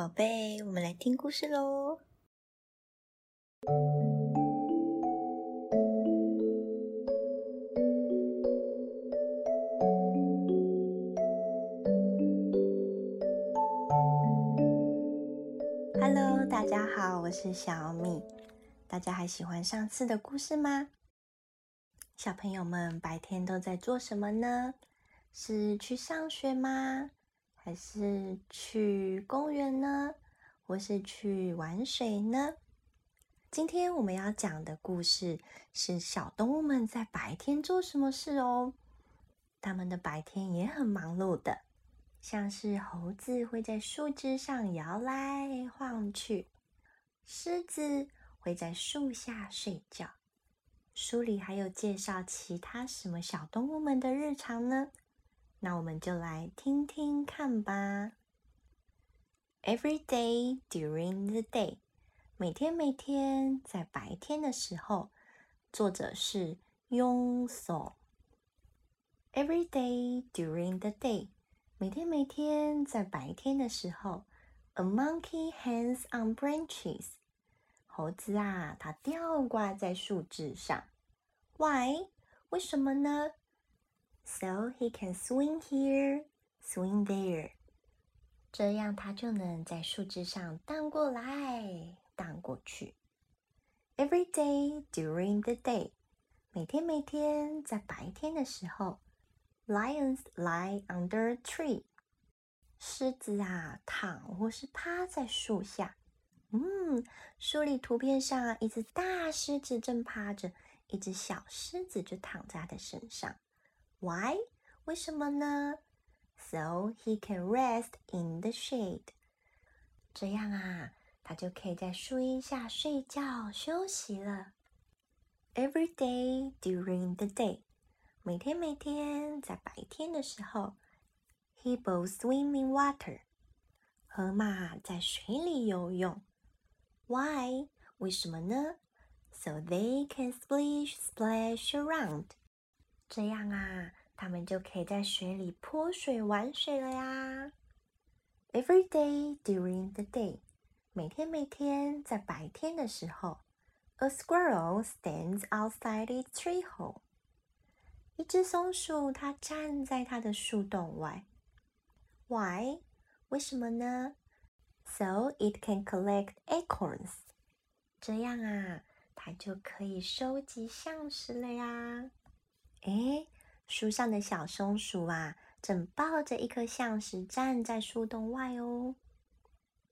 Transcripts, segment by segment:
宝贝，我们来听故事喽。Hello，大家好，我是小米。大家还喜欢上次的故事吗？小朋友们白天都在做什么呢？是去上学吗？还是去公园呢？或是去玩水呢？今天我们要讲的故事是小动物们在白天做什么事哦。他们的白天也很忙碌的，像是猴子会在树枝上摇来晃去，狮子会在树下睡觉。书里还有介绍其他什么小动物们的日常呢？那我们就来听听看吧。Every day during the day，每天每天在白天的时候，作者是庸所。Every day during the day，每天每天在白天的时候，A monkey hangs on branches，猴子啊，它吊挂在树枝上。Why？为什么呢？So he can swing here, swing there，这样他就能在树枝上荡过来荡过去。Every day during the day，每天每天在白天的时候，lions lie under a tree，狮子啊躺或是趴在树下。嗯，书里图片上一只大狮子正趴着，一只小狮子就躺在它的身上。Why？为什么呢？So he can rest in the shade。这样啊，他就可以在树荫下睡觉休息了。Every day during the day，每天每天在白天的时候，Hippos swim in water。河马在水里游泳。Why？为什么呢？So they can splish splash around。 这样啊，他们就可以在水里泼水玩水了呀。Every day during the day，每天每天在白天的时候，A squirrel stands outside its tree hole。一只松鼠它站在它的树洞外。Why？为什么呢？So it can collect acorns。这样啊，它就可以收集橡实了呀。哎，树上的小松鼠啊，正抱着一颗橡石站在树洞外哦。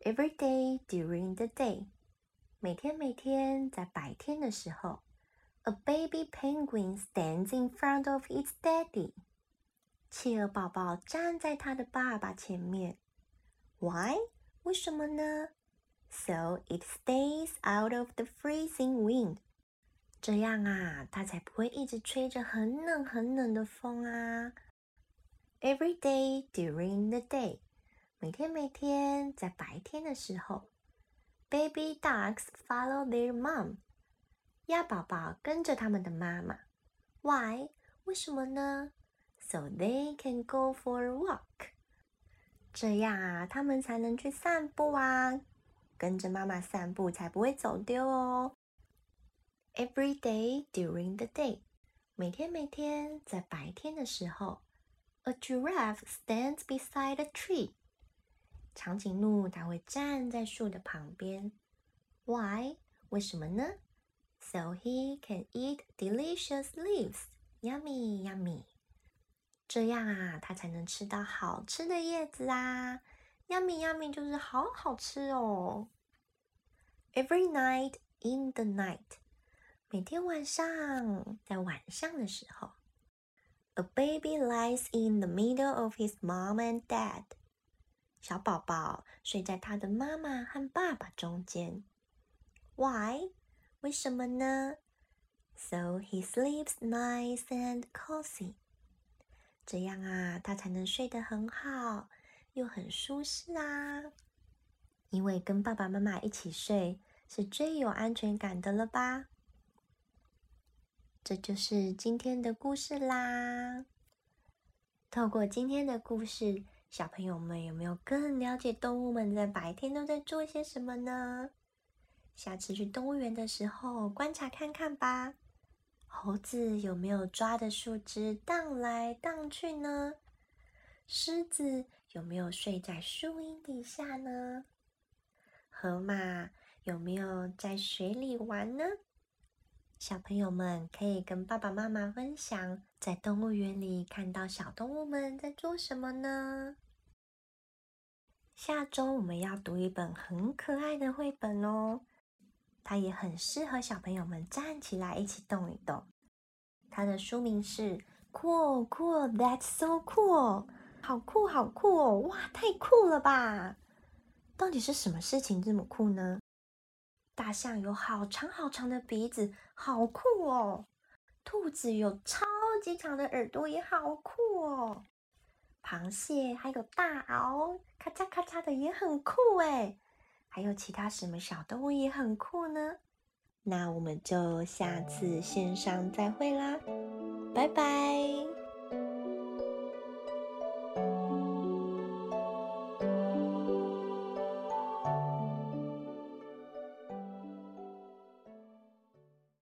Every day during the day，每天每天在白天的时候，A baby penguin stands in front of its daddy。企鹅宝宝站在它的爸爸前面。Why？为什么呢？So it stays out of the freezing wind。这样啊，它才不会一直吹着很冷很冷的风啊。Every day during the day，每天每天在白天的时候，Baby ducks follow their mom，鸭宝宝跟着他们的妈妈。Why？为什么呢？So they can go for a walk。这样啊，他们才能去散步啊。跟着妈妈散步才不会走丢哦。Every day during the day，每天每天在白天的时候，A giraffe stands beside a tree。长颈鹿它会站在树的旁边。Why？为什么呢？So he can eat delicious leaves。Yummy yummy。这样啊，它才能吃到好吃的叶子啊。Yummy yummy 就是好好吃哦。Every night in the night。每天晚上，在晚上的时候，A baby lies in the middle of his mom and dad。小宝宝睡在他的妈妈和爸爸中间。Why？为什么呢？So he sleeps nice and cozy。这样啊，他才能睡得很好，又很舒适啊。因为跟爸爸妈妈一起睡是最有安全感的了吧？这就是今天的故事啦。透过今天的故事，小朋友们有没有更了解动物们在白天都在做些什么呢？下次去动物园的时候观察看看吧。猴子有没有抓着树枝荡来荡去呢？狮子有没有睡在树荫底下呢？河马有没有在水里玩呢？小朋友们可以跟爸爸妈妈分享，在动物园里看到小动物们在做什么呢？下周我们要读一本很可爱的绘本哦，它也很适合小朋友们站起来一起动一动。它的书名是 “Cool Cool That's So Cool”，好酷好酷哦！哇，太酷了吧！到底是什么事情这么酷呢？大象有好长好长的鼻子，好酷哦！兔子有超级长的耳朵，也好酷哦！螃蟹还有大螯，咔嚓咔嚓的也很酷哎！还有其他什么小动物也很酷呢？那我们就下次线上再会啦，拜拜。